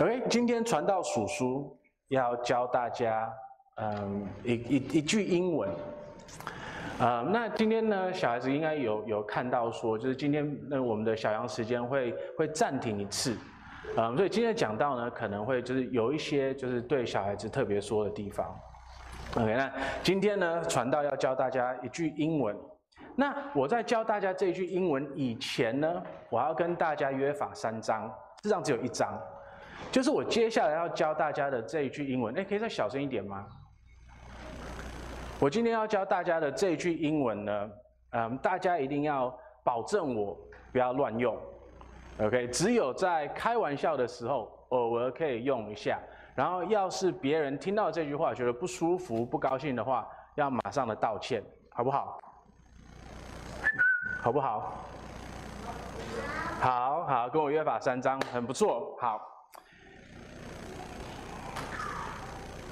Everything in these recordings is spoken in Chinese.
OK，今天传道叔叔要教大家，嗯，一一一句英文。呃，那今天呢，小孩子应该有有看到说，就是今天那我们的小羊时间会会暂停一次，嗯，所以今天讲到呢，可能会就是有一些就是对小孩子特别说的地方。OK，那今天呢，传道要教大家一句英文。那我在教大家这句英文以前呢，我要跟大家约法三章，这张只有一张。就是我接下来要教大家的这一句英文，哎，可以再小声一点吗？我今天要教大家的这一句英文呢，嗯，大家一定要保证我不要乱用，OK？只有在开玩笑的时候，偶尔可以用一下。然后，要是别人听到这句话觉得不舒服、不高兴的话，要马上的道歉，好不好？好不好？好好，跟我约法三章，很不错，好。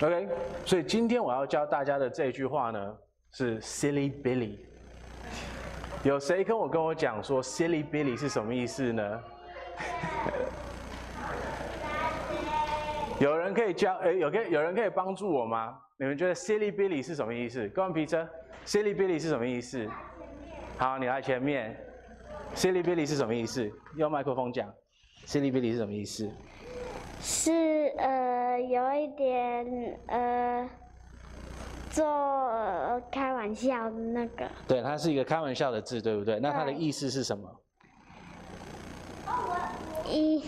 OK，所以今天我要教大家的这句话呢，是 Silly Billy。有谁跟我跟我讲说 Silly Billy 是什么意思呢？有人可以教，诶，有可有人可以帮助我吗？你们觉得 Silly Billy 是什么意思？关皮车，Silly Billy 是什么意思？好，你来前面。Silly Billy 是什么意思？用麦克风讲。Silly Billy 是什么意思？是呃，有一点呃，做开玩笑的那个。对，它是一个开玩笑的字，对不对？那它的意思是什么？一，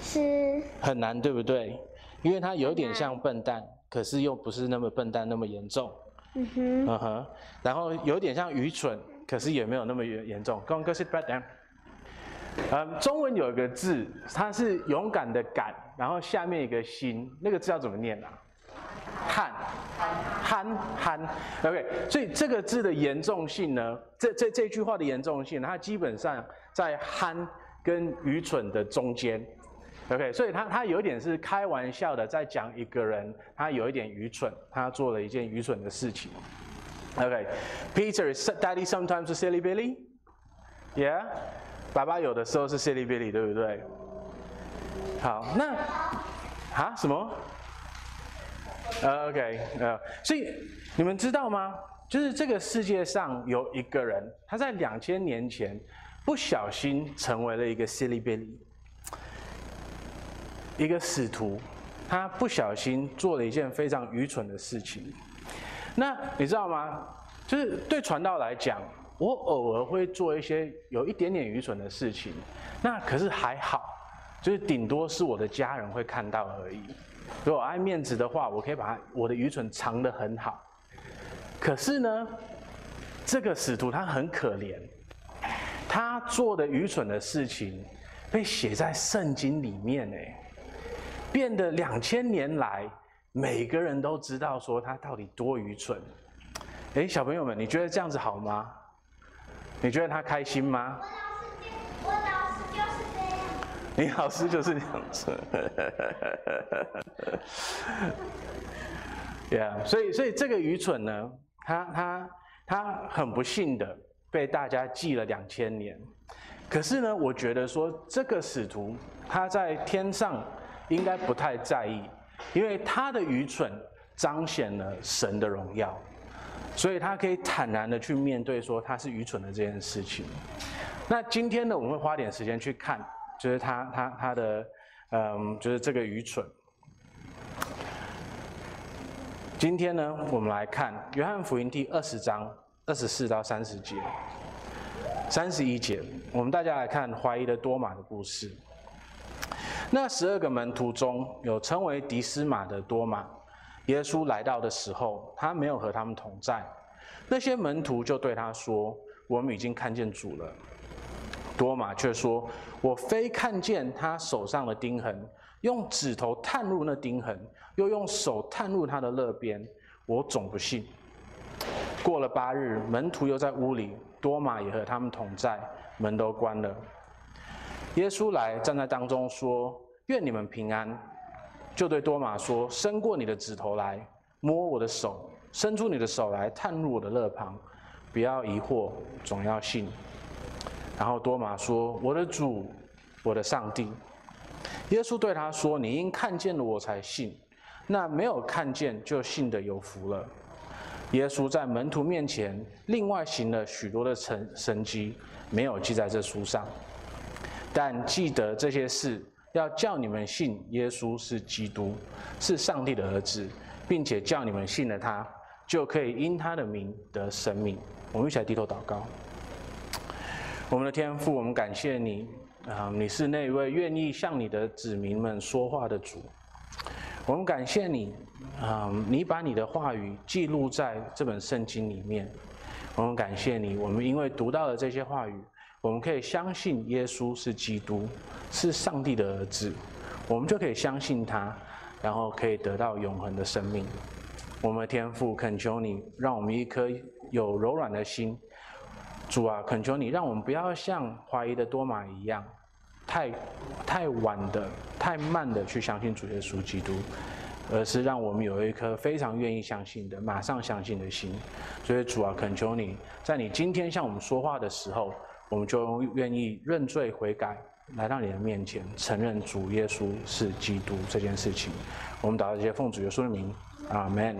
是。很难，对不对？因为它有点像笨蛋，可是又不是那么笨蛋那么严重。嗯哼。嗯哼。然后有点像愚蠢，可是也没有那么严严重。Go on, go sit back down. 嗯，中文有一个字，它是勇敢的敢，然后下面一个心，那个字要怎么念啊？憨，憨憨，OK。所以这个字的严重性呢，这这这句话的严重性，它基本上在憨跟愚蠢的中间，OK。所以它它有点是开玩笑的，在讲一个人他有一点愚蠢，他做了一件愚蠢的事情。OK。Peter, is Daddy sometimes a silly Billy？Yeah。爸爸有的时候是 silly Billy，对不对？好，那啊什么？呃，OK，呃，所以你们知道吗？就是这个世界上有一个人，他在两千年前不小心成为了一个 silly Billy，一个使徒，他不小心做了一件非常愚蠢的事情。那你知道吗？就是对传道来讲。我偶尔会做一些有一点点愚蠢的事情，那可是还好，就是顶多是我的家人会看到而已。如果爱面子的话，我可以把我的愚蠢藏得很好。可是呢，这个使徒他很可怜，他做的愚蠢的事情被写在圣经里面，哎，变得两千年来每个人都知道说他到底多愚蠢。哎，小朋友们，你觉得这样子好吗？你觉得他开心吗？我老师就是这样。你老师就是这样子。Yeah，所以所以这个愚蠢呢，他他他很不幸的被大家记了两千年。可是呢，我觉得说这个使徒他在天上应该不太在意，因为他的愚蠢彰显了神的荣耀。所以他可以坦然的去面对说他是愚蠢的这件事情。那今天呢，我们会花点时间去看，就是他他他的，嗯，就是这个愚蠢。今天呢，我们来看约翰福音第二十章二十四到三十节，三十一节，我们大家来看怀疑的多马的故事。那十二个门徒中有称为迪斯马的多马。耶稣来到的时候，他没有和他们同在。那些门徒就对他说：“我们已经看见主了。”多马却说：“我非看见他手上的钉痕，用指头探入那钉痕，又用手探入他的肋边，我总不信。”过了八日，门徒又在屋里，多马也和他们同在，门都关了。耶稣来站在当中说：“愿你们平安。”就对多马说：“伸过你的指头来，摸我的手；伸出你的手来，探入我的肋旁。不要疑惑，总要信。”然后多马说：“我的主，我的上帝。”耶稣对他说：“你因看见了我才信，那没有看见就信的有福了。”耶稣在门徒面前另外行了许多的神神迹，没有记在这书上，但记得这些事，要叫你们信耶稣是基督，是上帝的儿子，并且叫你们信了他，就可以因他的名得生命。我们一起来低头祷告。我们的天父，我们感谢你啊！你是那位愿意向你的子民们说话的主。我们感谢你啊！你把你的话语记录在这本圣经里面。我们感谢你，我们因为读到了这些话语，我们可以相信耶稣是基督，是上帝的儿子，我们就可以相信他，然后可以得到永恒的生命。我们的天父，恳求你，让我们一颗有柔软的心。主啊，恳求你，让我们不要像怀疑的多马一样，太太晚的、太慢的去相信主耶稣基督，而是让我们有一颗非常愿意相信的、马上相信的心。所以主啊，恳求你在你今天向我们说话的时候，我们就愿意认罪悔改，来到你的面前，承认主耶稣是基督这件事情。我们祷告这些奉主耶稣的名，阿门。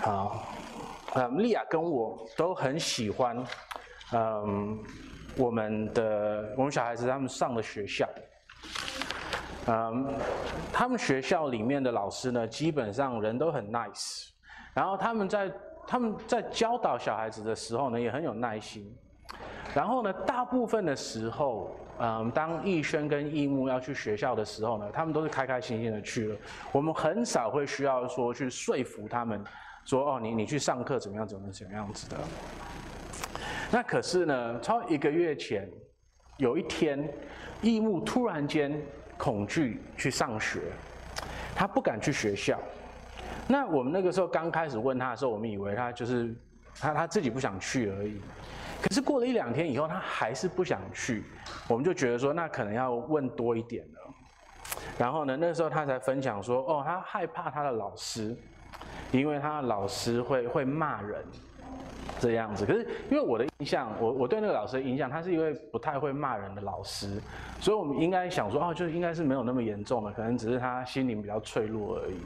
好。嗯，利亚跟我都很喜欢，嗯，我们的我们小孩子他们上的学校，嗯，他们学校里面的老师呢，基本上人都很 nice，然后他们在他们在教导小孩子的时候呢，也很有耐心，然后呢，大部分的时候，嗯，当逸轩跟逸木要去学校的时候呢，他们都是开开心心的去了，我们很少会需要说去说服他们。说哦，你你去上课怎么样？怎么怎么样子的？那可是呢，超一个月前，有一天，逸木突然间恐惧去上学，他不敢去学校。那我们那个时候刚开始问他的时候，我们以为他就是他他自己不想去而已。可是过了一两天以后，他还是不想去，我们就觉得说，那可能要问多一点了。然后呢，那时候他才分享说，哦，他害怕他的老师。因为他的老师会会骂人，这样子。可是因为我的印象，我我对那个老师的印象，他是一位不太会骂人的老师，所以我们应该想说，哦，就应该是没有那么严重的，可能只是他心灵比较脆弱而已。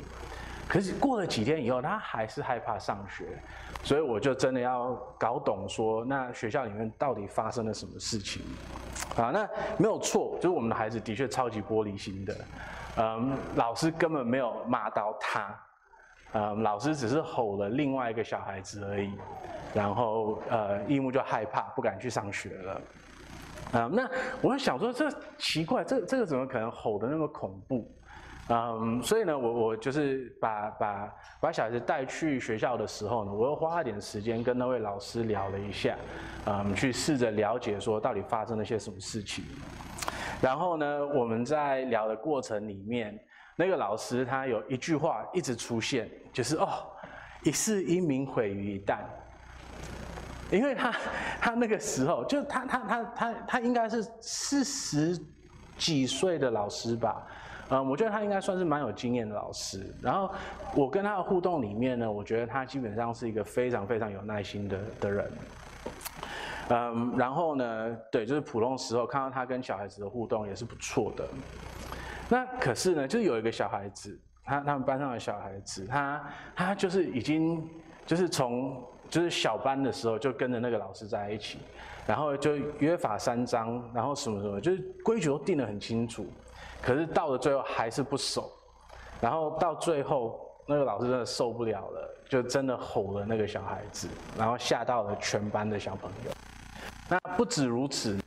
可是过了几天以后，他还是害怕上学，所以我就真的要搞懂说，那学校里面到底发生了什么事情？啊，那没有错，就是我们的孩子的确超级玻璃心的，嗯，老师根本没有骂到他。嗯，老师只是吼了另外一个小孩子而已，然后呃，逸木就害怕，不敢去上学了。嗯，那我就想说，这奇怪，这这个怎么可能吼得那么恐怖？嗯，所以呢，我我就是把把把小孩子带去学校的时候呢，我又花了点时间跟那位老师聊了一下，嗯，去试着了解说到底发生了些什么事情。然后呢，我们在聊的过程里面。那个老师他有一句话一直出现，就是哦，一世英名毁于一旦。因为他他那个时候就他他他他他应该是四十几岁的老师吧，嗯，我觉得他应该算是蛮有经验的老师。然后我跟他的互动里面呢，我觉得他基本上是一个非常非常有耐心的的人。嗯，然后呢，对，就是普通时候看到他跟小孩子的互动也是不错的。那可是呢，就是有一个小孩子，他他们班上的小孩子，他他就是已经就是从就是小班的时候就跟着那个老师在一起，然后就约法三章，然后什么什么，就是规矩都定得很清楚，可是到了最后还是不守，然后到最后那个老师真的受不了了，就真的吼了那个小孩子，然后吓到了全班的小朋友。那不止如此，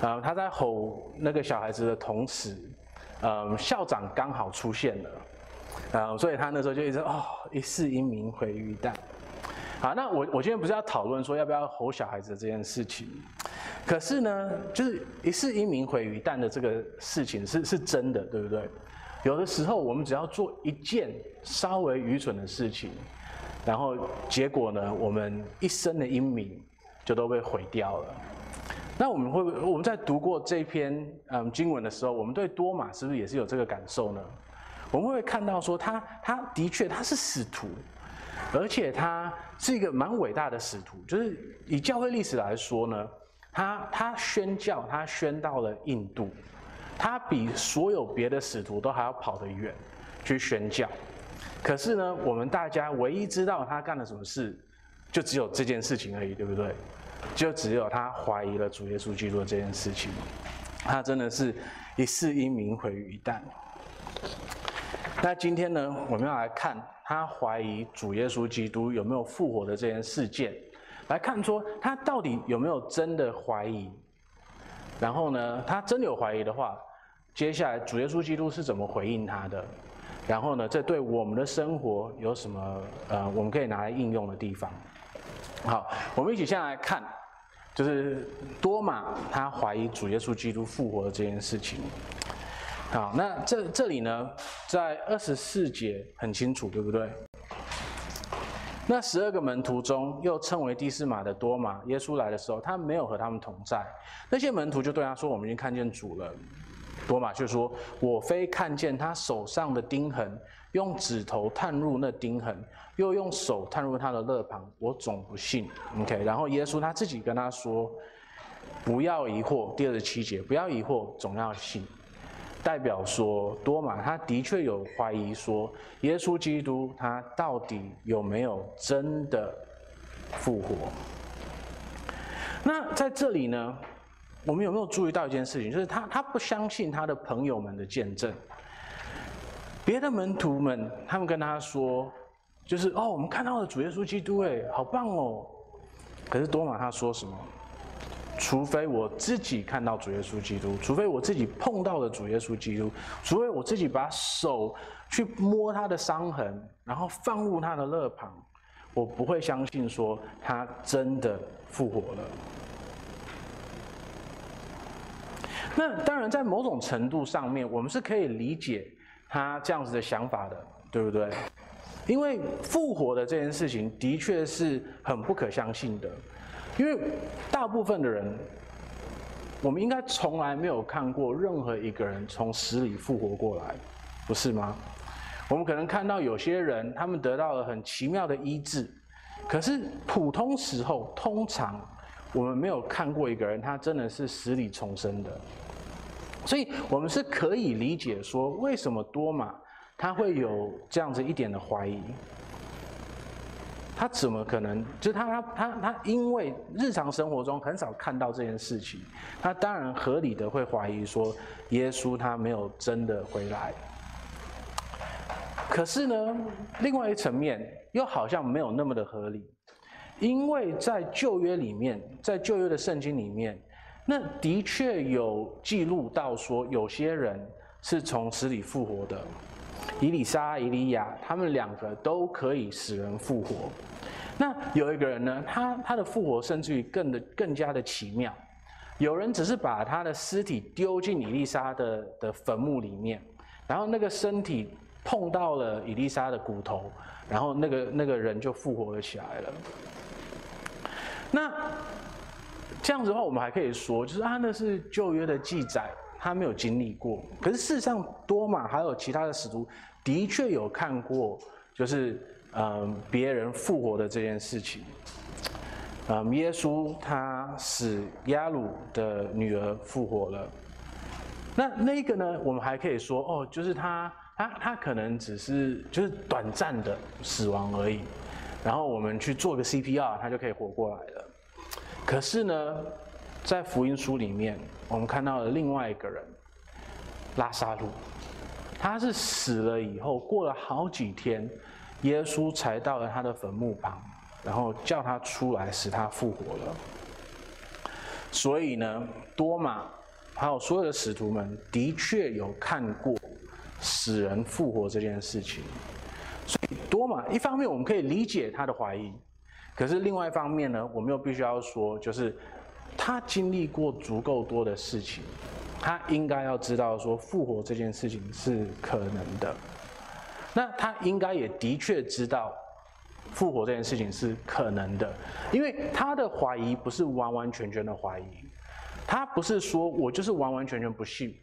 呃，他在吼那个小孩子的同时。呃，校长刚好出现了，嗯，所以他那时候就一直哦，一世英名毁于一旦。好，那我我今天不是要讨论说要不要吼小孩子这件事情，可是呢，就是一世英名毁于一旦的这个事情是是真的，对不对？有的时候我们只要做一件稍微愚蠢的事情，然后结果呢，我们一生的英名就都被毁掉了。那我们会不会，我们在读过这篇嗯经文的时候，我们对多马是不是也是有这个感受呢？我们会看到说他他的确他是使徒，而且他是一个蛮伟大的使徒。就是以教会历史来说呢，他他宣教，他宣到了印度，他比所有别的使徒都还要跑得远去宣教。可是呢，我们大家唯一知道他干了什么事，就只有这件事情而已，对不对？就只有他怀疑了主耶稣基督这件事情。他真的是一世英名毁于一旦。那今天呢，我们要来看他怀疑主耶稣基督有没有复活的这件事件，来看说他到底有没有真的怀疑。然后呢，他真有怀疑的话，接下来主耶稣基督是怎么回应他的？然后呢，这对我们的生活有什么呃，我们可以拿来应用的地方？好，我们一起先来看，就是多马他怀疑主耶稣基督复活的这件事情。好，那这这里呢，在二十四节很清楚，对不对？那十二个门徒中，又称为第四马的多马，耶稣来的时候，他没有和他们同在。那些门徒就对他说：“我们已经看见主了。”多马就说：“我非看见他手上的钉痕，用指头探入那钉痕，又用手探入他的肋旁，我总不信。” OK，然后耶稣他自己跟他说：“不要疑惑。”第二十七节，不要疑惑，总要信。代表说，多马他的确有怀疑，说耶稣基督他到底有没有真的复活？那在这里呢？我们有没有注意到一件事情？就是他，他不相信他的朋友们的见证。别的门徒们，他们跟他说，就是哦，我们看到了主耶稣基督，哎，好棒哦。可是多马他说什么？除非我自己看到主耶稣基督，除非我自己碰到了主耶稣基督，除非我自己把手去摸他的伤痕，然后放入他的肋旁，我不会相信说他真的复活了。那当然，在某种程度上面，我们是可以理解他这样子的想法的，对不对？因为复活的这件事情的确是很不可相信的，因为大部分的人，我们应该从来没有看过任何一个人从死里复活过来，不是吗？我们可能看到有些人，他们得到了很奇妙的医治，可是普通时候，通常我们没有看过一个人，他真的是死里重生的。所以，我们是可以理解说，为什么多玛他会有这样子一点的怀疑？他怎么可能？就是他他他他，因为日常生活中很少看到这件事情，他当然合理的会怀疑说，耶稣他没有真的回来。可是呢，另外一层面又好像没有那么的合理，因为在旧约里面，在旧约的圣经里面。那的确有记录到说，有些人是从死里复活的，以利沙、以利亚，他们两个都可以使人复活。那有一个人呢，他他的复活甚至于更的更加的奇妙。有人只是把他的尸体丢进以利沙的的坟墓里面，然后那个身体碰到了以利沙的骨头，然后那个那个人就复活了起来了。那。这样子的话，我们还可以说，就是啊，那是旧约的记载，他没有经历过。可是事实上，多马还有其他的使徒的确有看过，就是嗯，别人复活的这件事情。嗯，耶稣他使耶鲁的女儿复活了。那那个呢，我们还可以说，哦，就是他他他可能只是就是短暂的死亡而已，然后我们去做个 CPR，他就可以活过来了。可是呢，在福音书里面，我们看到了另外一个人，拉撒路，他是死了以后，过了好几天，耶稣才到了他的坟墓旁，然后叫他出来，使他复活了。所以呢，多马还有所有的使徒们，的确有看过死人复活这件事情。所以多马一方面我们可以理解他的怀疑。可是另外一方面呢，我们又必须要说，就是他经历过足够多的事情，他应该要知道说复活这件事情是可能的。那他应该也的确知道复活这件事情是可能的，因为他的怀疑不是完完全全的怀疑，他不是说我就是完完全全不信，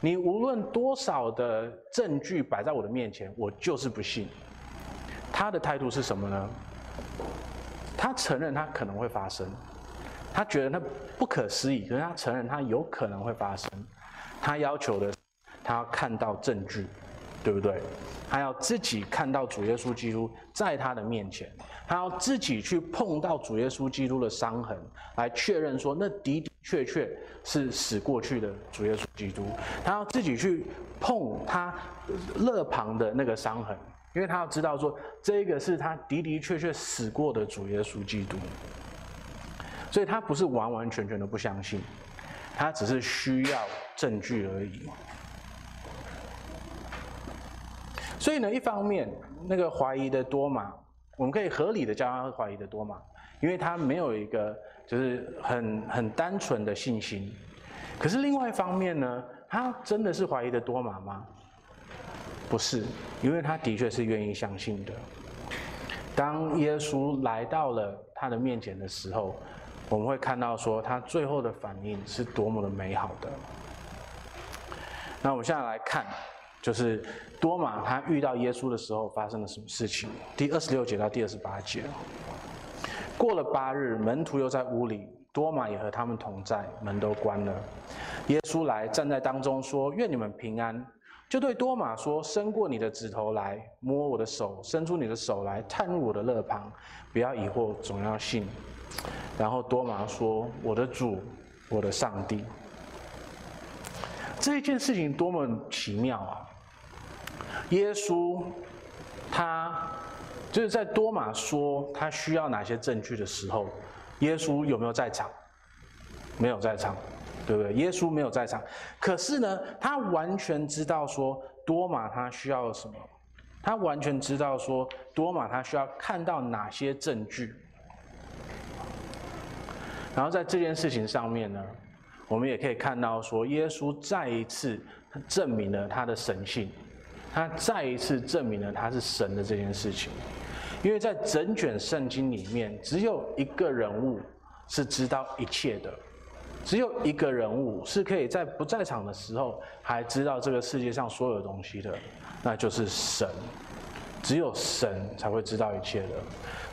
你无论多少的证据摆在我的面前，我就是不信。他的态度是什么呢？他承认他可能会发生，他觉得那不可思议，可是他承认他有可能会发生。他要求的，他要看到证据，对不对？他要自己看到主耶稣基督在他的面前，他要自己去碰到主耶稣基督的伤痕，来确认说那的的确确是死过去的主耶稣基督。他要自己去碰他肋旁的那个伤痕，因为他要知道说这个是他的的确确死过的主耶稣基督。所以他不是完完全全的不相信，他只是需要证据而已。所以呢，一方面那个怀疑的多马，我们可以合理的叫他怀疑的多马，因为他没有一个就是很很单纯的信心。可是另外一方面呢，他真的是怀疑的多马吗？不是，因为他的确是愿意相信的。当耶稣来到了他的面前的时候。我们会看到说，他最后的反应是多么的美好的。那我们现在来看，就是多马他遇到耶稣的时候发生了什么事情？第二十六节到第二十八节。过了八日，门徒又在屋里，多马也和他们同在，门都关了。耶稣来站在当中说：“愿你们平安。”就对多马说：“伸过你的指头来，摸我的手；伸出你的手来，探入我的肋旁。不要疑惑，总要信。”然后多马说：“我的主，我的上帝。”这一件事情多么奇妙啊！耶稣，他就是在多马说他需要哪些证据的时候，耶稣有没有在场？没有在场，对不对？耶稣没有在场。可是呢，他完全知道说多马他需要什么，他完全知道说多马他需要看到哪些证据。然后在这件事情上面呢，我们也可以看到说，耶稣再一次证明了他的神性，他再一次证明了他是神的这件事情。因为在整卷圣经里面，只有一个人物是知道一切的，只有一个人物是可以在不在场的时候还知道这个世界上所有东西的，那就是神。只有神才会知道一切的。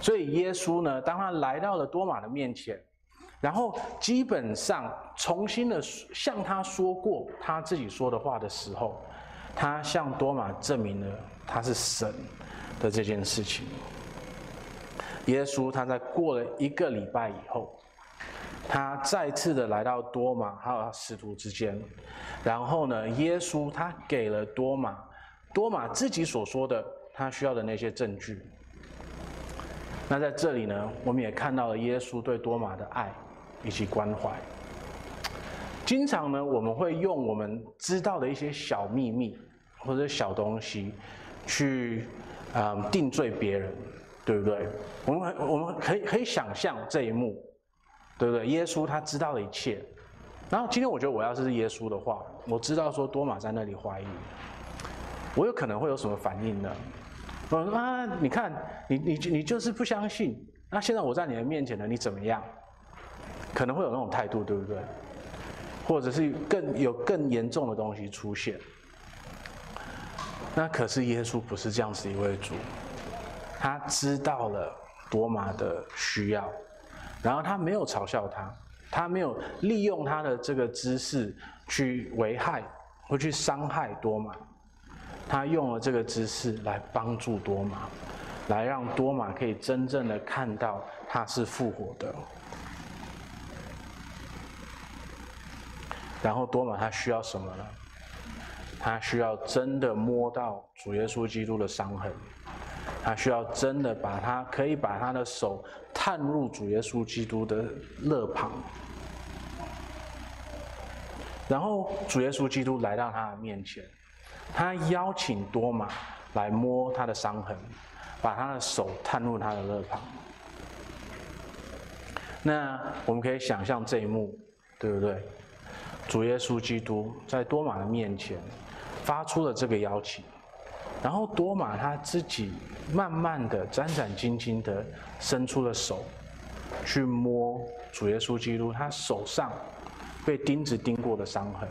所以耶稣呢，当他来到了多马的面前。然后基本上重新的向他说过他自己说的话的时候，他向多马证明了他是神的这件事情。耶稣他在过了一个礼拜以后，他再次的来到多马还有使徒之间，然后呢，耶稣他给了多马多马自己所说的他需要的那些证据。那在这里呢，我们也看到了耶稣对多马的爱。以及关怀。经常呢，我们会用我们知道的一些小秘密或者小东西，去啊、呃、定罪别人，对不对？我们我们可以可以想象这一幕，对不对？耶稣他知道了一切。然后今天我觉得我要是耶稣的话，我知道说多马在那里怀疑，我有可能会有什么反应呢？我说啊，你看你你你就是不相信，那现在我在你的面前呢，你怎么样？可能会有那种态度，对不对？或者是更有更严重的东西出现。那可是耶稣不是这样子一位主，他知道了多马的需要，然后他没有嘲笑他，他没有利用他的这个知识去危害或去伤害多马，他用了这个知识来帮助多马，来让多马可以真正的看到他是复活的。然后多马他需要什么呢？他需要真的摸到主耶稣基督的伤痕，他需要真的把他可以把他的手探入主耶稣基督的肋旁。然后主耶稣基督来到他的面前，他邀请多马来摸他的伤痕，把他的手探入他的肋旁。那我们可以想象这一幕，对不对？主耶稣基督在多马的面前发出了这个邀请，然后多马他自己慢慢的、战战兢兢的伸出了手，去摸主耶稣基督他手上被钉子钉过的伤痕，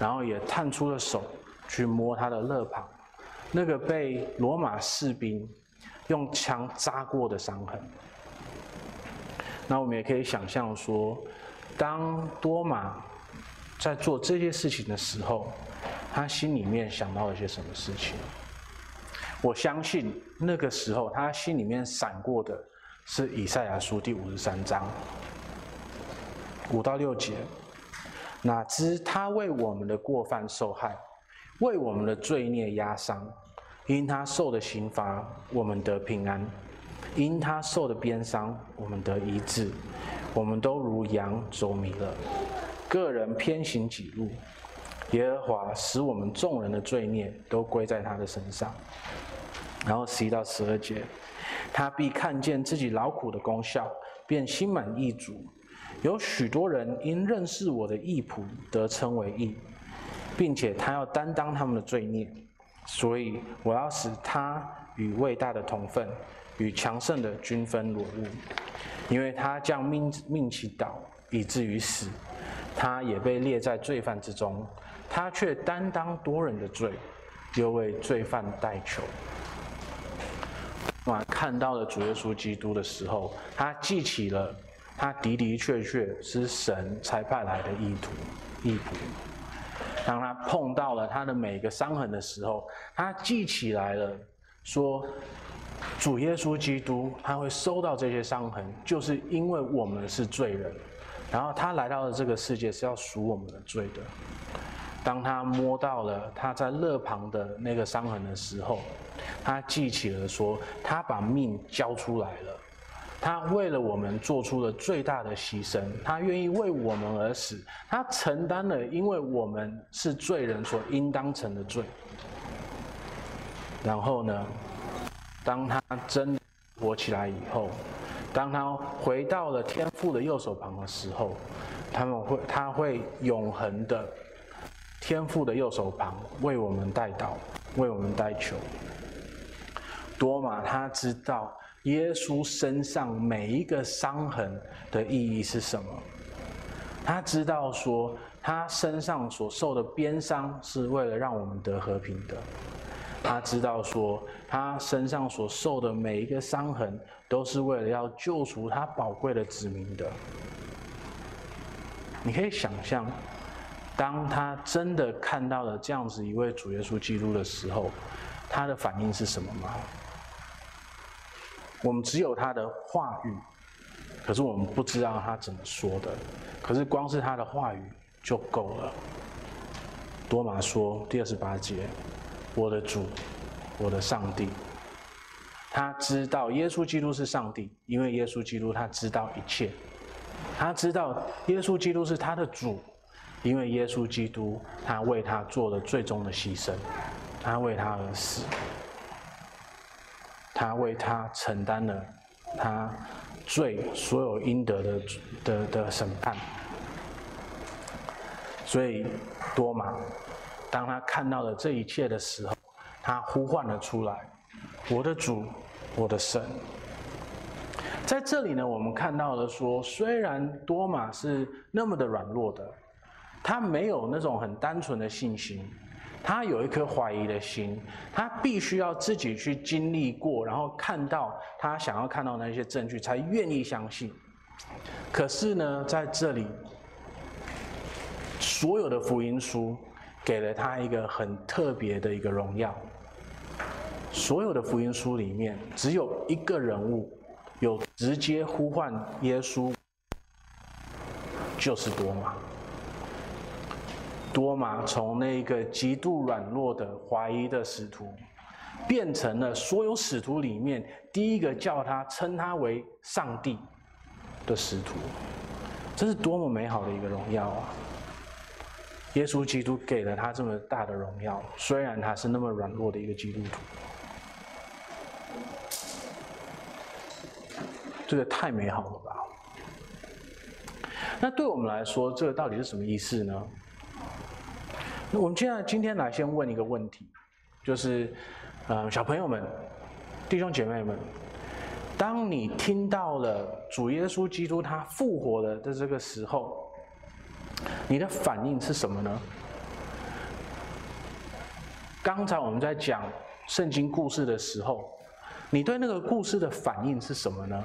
然后也探出了手去摸他的肋旁，那个被罗马士兵用枪扎过的伤痕。那我们也可以想象说，当多马在做这些事情的时候，他心里面想到了些什么事情？我相信那个时候他心里面闪过的是以赛亚书第五十三章五到六节。哪知他为我们的过犯受害，为我们的罪孽压伤，因他受的刑罚，我们得平安；因他受的鞭伤，我们得医治。我们都如羊走迷了，个人偏行己路。耶和华使我们众人的罪孽都归在他的身上。然后十一到十二节，他必看见自己劳苦的功效，便心满意足。有许多人因认识我的义仆得称为义，并且他要担当他们的罪孽，所以我要使他与伟大的同分，与强盛的均分裸物，因为他将命命其倒，以至于死，他也被列在罪犯之中，他却担当多人的罪，又为罪犯代求。看到了主耶稣基督的时候，他记起了。他的的确确是神才派来的义徒、义仆。当他碰到了他的每个伤痕的时候，他记起来了，说：“主耶稣基督他会收到这些伤痕，就是因为我们是罪人。然后他来到了这个世界是要赎我们的罪的。当他摸到了他在肋旁的那个伤痕的时候，他记起了说，他把命交出来了。”他为了我们做出了最大的牺牲，他愿意为我们而死，他承担了因为我们是罪人所应当承的罪。然后呢，当他真活起来以后，当他回到了天父的右手旁的时候，他们会他会永恒的天父的右手旁为我们代祷，为我们代求。多马他知道。耶稣身上每一个伤痕的意义是什么？他知道说，他身上所受的鞭伤是为了让我们得和平的。他知道说，他身上所受的每一个伤痕都是为了要救赎他宝贵的子民的。你可以想象，当他真的看到了这样子一位主耶稣基督的时候，他的反应是什么吗？我们只有他的话语，可是我们不知道他怎么说的。可是光是他的话语就够了。多马说第二十八节：“我的主，我的上帝。”他知道耶稣基督是上帝，因为耶稣基督他知道一切。他知道耶稣基督是他的主，因为耶稣基督他为他做了最终的牺牲，他为他而死。他为他承担了他罪所有应得的的的审判，所以多马当他看到了这一切的时候，他呼唤了出来：“我的主，我的神。”在这里呢，我们看到了说，虽然多马是那么的软弱的，他没有那种很单纯的信心。他有一颗怀疑的心，他必须要自己去经历过，然后看到他想要看到那些证据，才愿意相信。可是呢，在这里，所有的福音书给了他一个很特别的一个荣耀。所有的福音书里面，只有一个人物有直接呼唤耶稣，就是多马。多马从那个极度软弱的怀疑的使徒，变成了所有使徒里面第一个叫他称他为上帝的使徒，这是多么美好的一个荣耀啊！耶稣基督给了他这么大的荣耀，虽然他是那么软弱的一个基督徒，这个太美好了吧？那对我们来说，这个到底是什么意思呢？那我们现在今天来先问一个问题，就是，呃，小朋友们、弟兄姐妹们，当你听到了主耶稣基督他复活了的这个时候，你的反应是什么呢？刚才我们在讲圣经故事的时候，你对那个故事的反应是什么呢？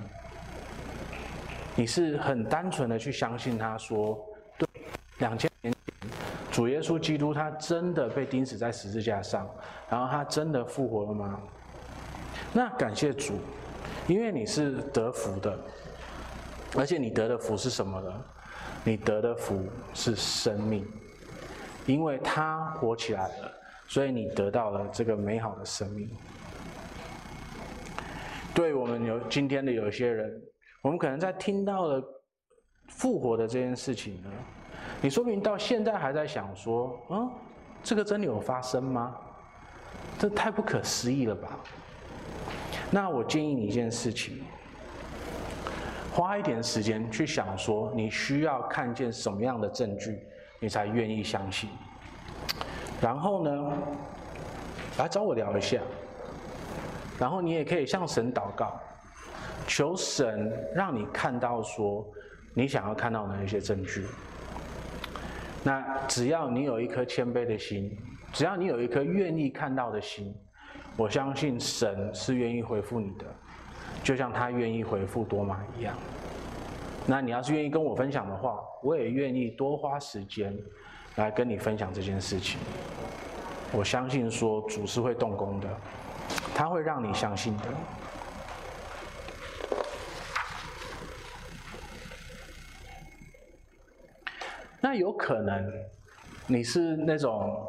你是很单纯的去相信他说，对，两千年主耶稣基督他真的被钉死在十字架上，然后他真的复活了吗？那感谢主，因为你是得福的，而且你得的福是什么呢？你得的福是生命，因为他活起来了，所以你得到了这个美好的生命。对我们有今天的有些人，我们可能在听到了复活的这件事情呢，你说明到现在还在想说，嗯，这个真的有发生吗？这太不可思议了吧？那我建议你一件事情，花一点时间去想说，你需要看见什么样的证据，你才愿意相信。然后呢，来找我聊一下。然后你也可以向神祷告，求神让你看到说你想要看到的一些证据。那只要你有一颗谦卑的心，只要你有一颗愿意看到的心，我相信神是愿意回复你的，就像他愿意回复多玛一样。那你要是愿意跟我分享的话，我也愿意多花时间来跟你分享这件事情。我相信说主是会动工的。他会让你相信的。有可能你是那种，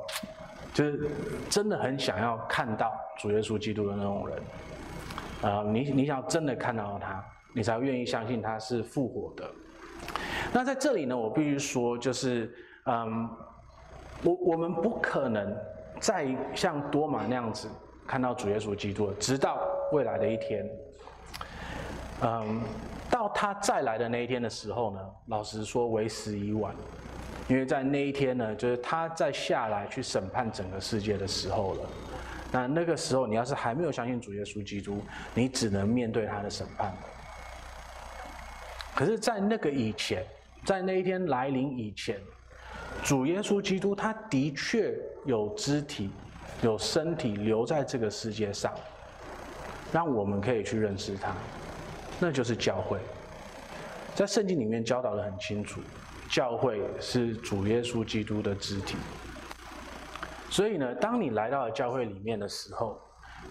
就是真的很想要看到主耶稣基督的那种人，啊，你你想真的看到他，你才愿意相信他是复活的。那在这里呢，我必须说，就是，嗯，我我们不可能再像多玛那样子。看到主耶稣基督，直到未来的一天，嗯，到他再来的那一天的时候呢，老实说为时已晚，因为在那一天呢，就是他在下来去审判整个世界的时候了。那那个时候，你要是还没有相信主耶稣基督，你只能面对他的审判。可是，在那个以前，在那一天来临以前，主耶稣基督他的确有肢体。有身体留在这个世界上，让我们可以去认识他，那就是教会。在圣经里面教导得很清楚，教会是主耶稣基督的肢体。所以呢，当你来到了教会里面的时候，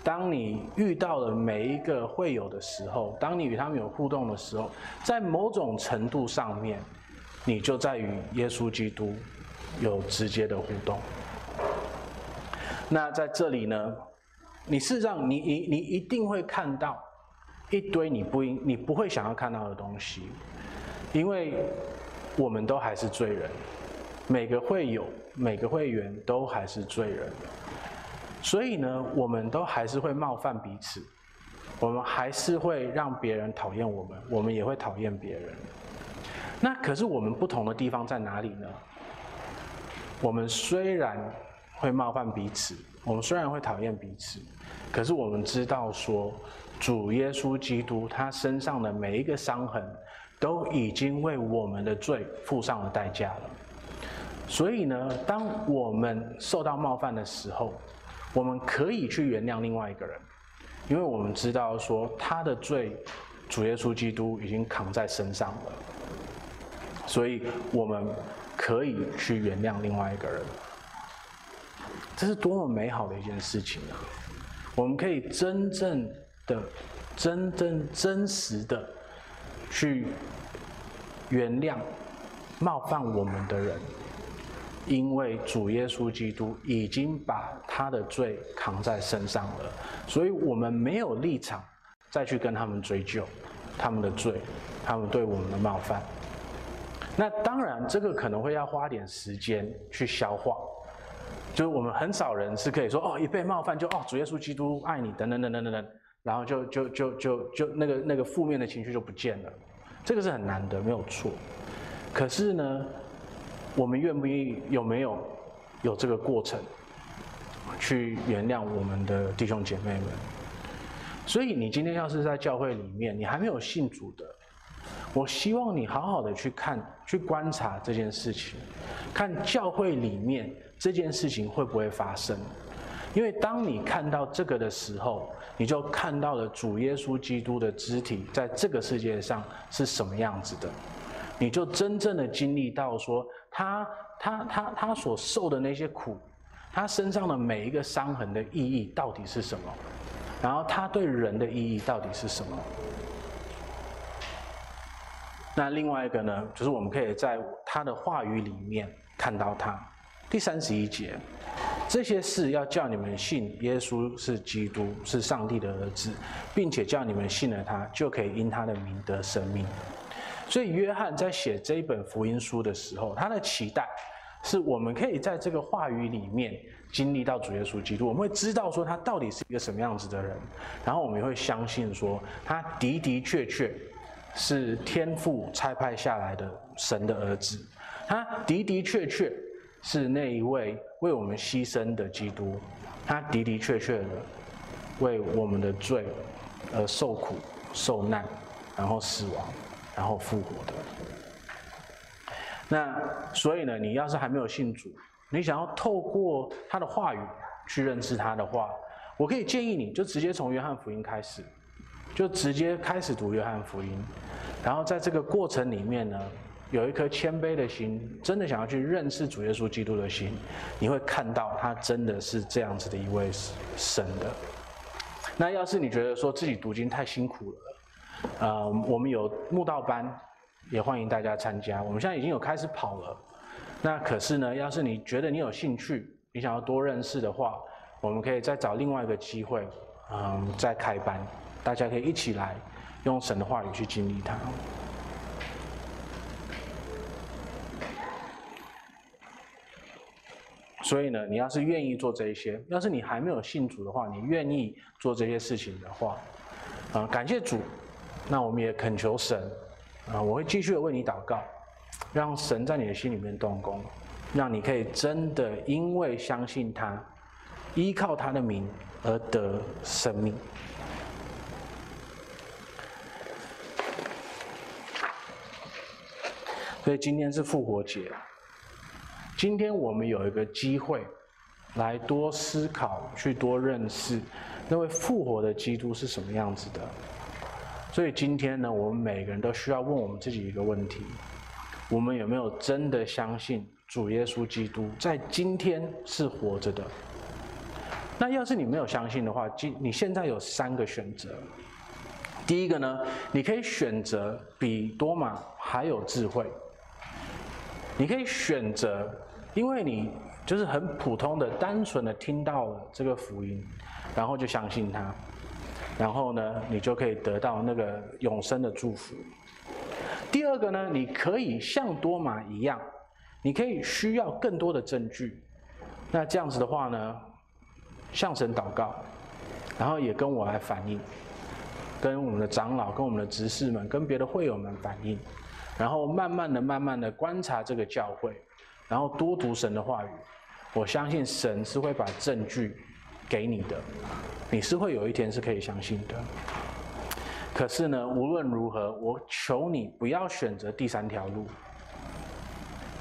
当你遇到了每一个会友的时候，当你与他们有互动的时候，在某种程度上面，你就在与耶稣基督有直接的互动。那在这里呢，你事实上你你你一定会看到一堆你不应你不会想要看到的东西，因为我们都还是罪人，每个会友每个会员都还是罪人，所以呢，我们都还是会冒犯彼此，我们还是会让别人讨厌我们，我们也会讨厌别人。那可是我们不同的地方在哪里呢？我们虽然会冒犯彼此，我们虽然会讨厌彼此，可是我们知道说，主耶稣基督他身上的每一个伤痕，都已经为我们的罪付上了代价了。所以呢，当我们受到冒犯的时候，我们可以去原谅另外一个人，因为我们知道说他的罪，主耶稣基督已经扛在身上了，所以我们可以去原谅另外一个人。这是多么美好的一件事情啊！我们可以真正的、真正真实的去原谅冒犯我们的人，因为主耶稣基督已经把他的罪扛在身上了，所以我们没有立场再去跟他们追究他们的罪，他们对我们的冒犯。那当然，这个可能会要花点时间去消化。就是我们很少人是可以说哦，一被冒犯就哦，主耶稣基督爱你等等等等等等，然后就就就就就那个那个负面的情绪就不见了，这个是很难的，没有错。可是呢，我们愿不愿意有没有有这个过程去原谅我们的弟兄姐妹们？所以你今天要是在教会里面，你还没有信主的，我希望你好好的去看、去观察这件事情，看教会里面。这件事情会不会发生？因为当你看到这个的时候，你就看到了主耶稣基督的肢体在这个世界上是什么样子的，你就真正的经历到说他他他他所受的那些苦，他身上的每一个伤痕的意义到底是什么，然后他对人的意义到底是什么。那另外一个呢，就是我们可以在他的话语里面看到他。第三十一节，这些事要叫你们信耶稣是基督，是上帝的儿子，并且叫你们信了他，就可以因他的名得生命。所以约翰在写这一本福音书的时候，他的期待是我们可以在这个话语里面经历到主耶稣基督，我们会知道说他到底是一个什么样子的人，然后我们也会相信说他的的确确是天父差派下来的神的儿子，他的的确确。是那一位为我们牺牲的基督，他的的确确的为我们的罪而受苦受难，然后死亡，然后复活的。那所以呢，你要是还没有信主，你想要透过他的话语去认识他的话，我可以建议你就直接从约翰福音开始，就直接开始读约翰福音，然后在这个过程里面呢。有一颗谦卑的心，真的想要去认识主耶稣基督的心，你会看到他真的是这样子的一位神的。那要是你觉得说自己读经太辛苦了，呃，我们有慕道班，也欢迎大家参加。我们现在已经有开始跑了。那可是呢，要是你觉得你有兴趣，你想要多认识的话，我们可以再找另外一个机会，嗯，再开班，大家可以一起来用神的话语去经历它。所以呢，你要是愿意做这一些，要是你还没有信主的话，你愿意做这些事情的话，啊，感谢主，那我们也恳求神，啊，我会继续为你祷告，让神在你的心里面动工，让你可以真的因为相信他，依靠他的名而得生命。所以今天是复活节。今天我们有一个机会，来多思考，去多认识那位复活的基督是什么样子的。所以今天呢，我们每个人都需要问我们自己一个问题：我们有没有真的相信主耶稣基督在今天是活着的？那要是你没有相信的话，今你现在有三个选择。第一个呢，你可以选择比多马还有智慧，你可以选择。因为你就是很普通的、单纯的听到了这个福音，然后就相信他，然后呢，你就可以得到那个永生的祝福。第二个呢，你可以像多马一样，你可以需要更多的证据。那这样子的话呢，向神祷告，然后也跟我来反映，跟我们的长老、跟我们的执事们、跟别的会友们反映，然后慢慢的、慢慢的观察这个教会。然后多读神的话语，我相信神是会把证据给你的，你是会有一天是可以相信的。可是呢，无论如何，我求你不要选择第三条路。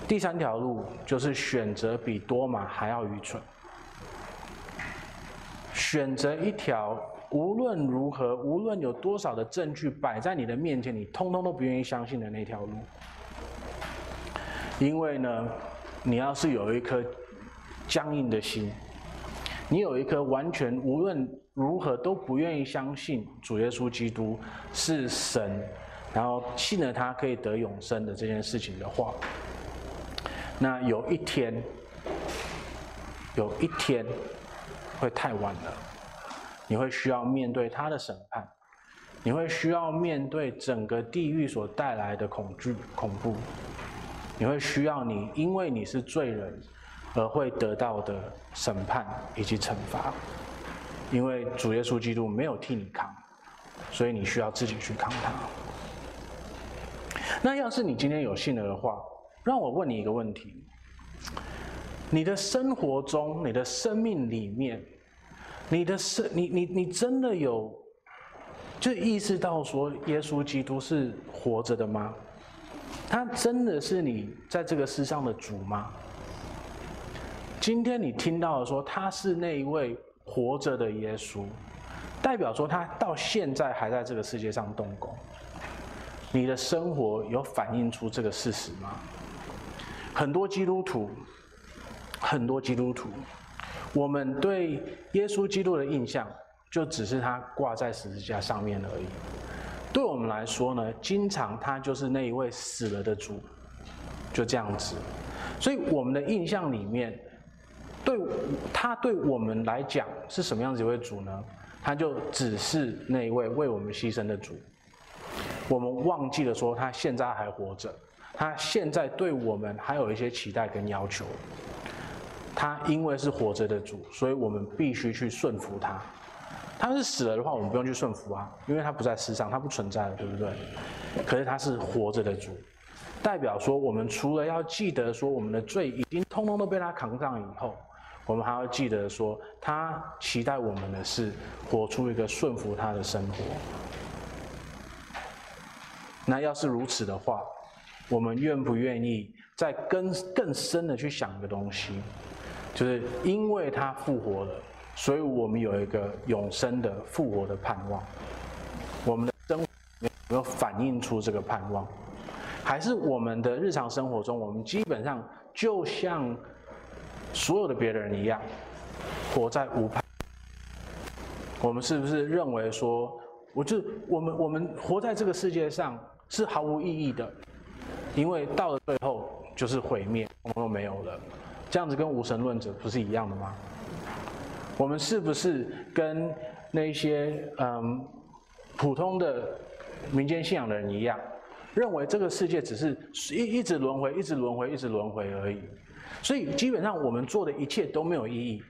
第三条路就是选择比多马还要愚蠢，选择一条无论如何，无论有多少的证据摆在你的面前，你通通都不愿意相信的那条路。因为呢，你要是有一颗僵硬的心，你有一颗完全无论如何都不愿意相信主耶稣基督是神，然后信了他可以得永生的这件事情的话，那有一天，有一天会太晚了，你会需要面对他的审判，你会需要面对整个地狱所带来的恐惧、恐怖。你会需要你，因为你是罪人，而会得到的审判以及惩罚，因为主耶稣基督没有替你扛，所以你需要自己去扛它。那要是你今天有信了的话，让我问你一个问题：你的生活中、你的生命里面，你的生，你你你真的有就意识到说耶稣基督是活着的吗？他真的是你在这个世上的主吗？今天你听到的说他是那一位活着的耶稣，代表说他到现在还在这个世界上动工。你的生活有反映出这个事实吗？很多基督徒，很多基督徒，我们对耶稣基督的印象就只是他挂在十字架上面而已。对我们来说呢，经常他就是那一位死了的主，就这样子。所以我们的印象里面，对他对我们来讲是什么样子一位主呢？他就只是那一位为我们牺牲的主。我们忘记了说，他现在还活着，他现在对我们还有一些期待跟要求。他因为是活着的主，所以我们必须去顺服他。他是死了的话，我们不用去顺服啊，因为他不在世上，他不存在了，对不对？可是他是活着的主，代表说，我们除了要记得说我们的罪已经通通都被他扛上以后，我们还要记得说，他期待我们的是活出一个顺服他的生活。那要是如此的话，我们愿不愿意再更更深的去想一个东西，就是因为他复活了，所以我们有一个永生的复活的盼望。我们的生活有没有反映出这个盼望？还是我们的日常生活中，我们基本上就像所有的别人一样，活在无盼？我们是不是认为说，我就我们我们活在这个世界上？是毫无意义的，因为到了最后就是毁灭，我们都没有了。这样子跟无神论者不是一样的吗？我们是不是跟那些嗯普通的民间信仰的人一样，认为这个世界只是一一直轮回，一直轮回，一直轮回而已？所以基本上我们做的一切都没有意义，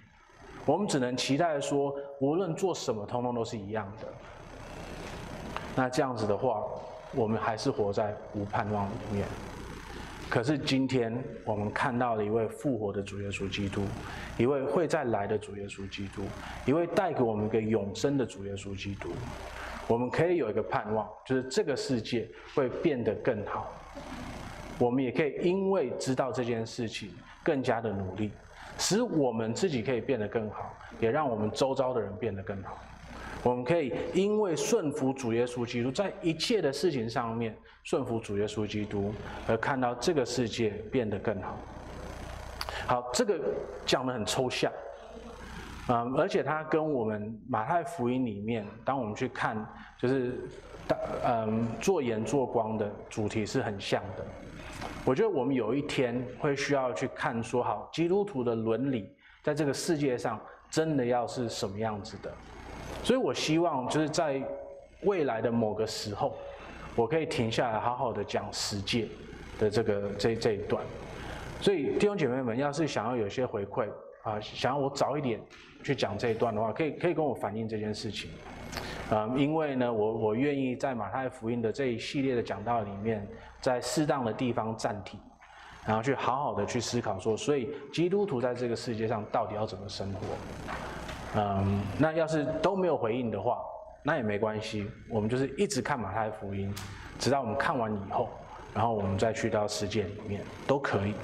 我们只能期待说，无论做什么，通通都是一样的。那这样子的话。我们还是活在无盼望里面。可是今天我们看到了一位复活的主耶稣基督，一位会再来的主耶稣基督，一位带给我们一个永生的主耶稣基督。我们可以有一个盼望，就是这个世界会变得更好。我们也可以因为知道这件事情，更加的努力，使我们自己可以变得更好，也让我们周遭的人变得更好。我们可以因为顺服主耶稣基督，在一切的事情上面顺服主耶稣基督，而看到这个世界变得更好。好，这个讲得很抽象，嗯，而且它跟我们马太福音里面，当我们去看，就是当嗯做盐做光的主题是很像的。我觉得我们有一天会需要去看说，好，基督徒的伦理在这个世界上真的要是什么样子的。所以，我希望就是在未来的某个时候，我可以停下来，好好的讲十诫的这个这这一段。所以，弟兄姐妹们，要是想要有些回馈啊，想要我早一点去讲这一段的话，可以可以跟我反映这件事情。啊，因为呢，我我愿意在马太福音的这一系列的讲道里面，在适当的地方暂停，然后去好好的去思考说，所以基督徒在这个世界上到底要怎么生活？嗯，那要是都没有回应的话，那也没关系。我们就是一直看马太福音，直到我们看完以后，然后我们再去到实践里面都可以。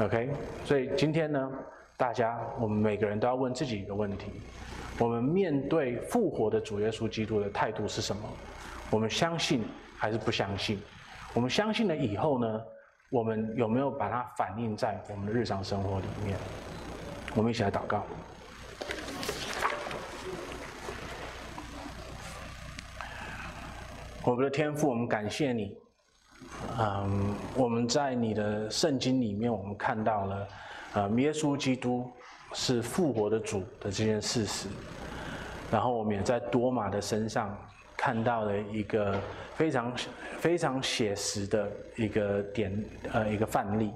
OK，所以今天呢，大家我们每个人都要问自己一个问题：我们面对复活的主耶稣基督的态度是什么？我们相信还是不相信？我们相信了以后呢，我们有没有把它反映在我们的日常生活里面？我们一起来祷告。我们的天父，我们感谢你。嗯，我们在你的圣经里面，我们看到了，呃，耶稣基督是复活的主的这件事实。然后，我们也在多马的身上看到了一个非常非常写实的一个点，呃，一个范例。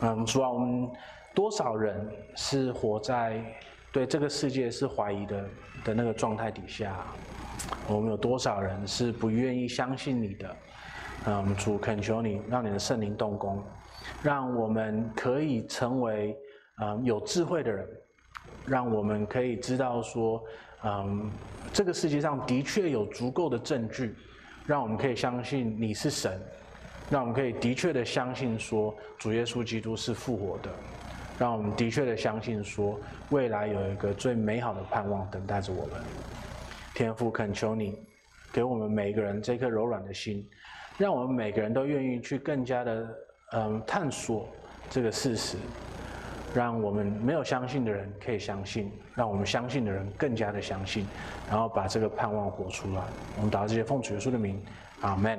嗯，主啊，我们多少人是活在对这个世界是怀疑的的那个状态底下？我们有多少人是不愿意相信你的？嗯，主恳求你，让你的圣灵动工，让我们可以成为嗯有智慧的人，让我们可以知道说，嗯，这个世界上的确有足够的证据，让我们可以相信你是神，让我们可以的确的相信说，主耶稣基督是复活的，让我们的确的相信说，未来有一个最美好的盼望等待着我们。天父恳求你，给我们每一个人这颗柔软的心，让我们每个人都愿意去更加的嗯探索这个事实，让我们没有相信的人可以相信，让我们相信的人更加的相信，然后把这个盼望活出来。我们祷这些奉主耶稣的名，阿门。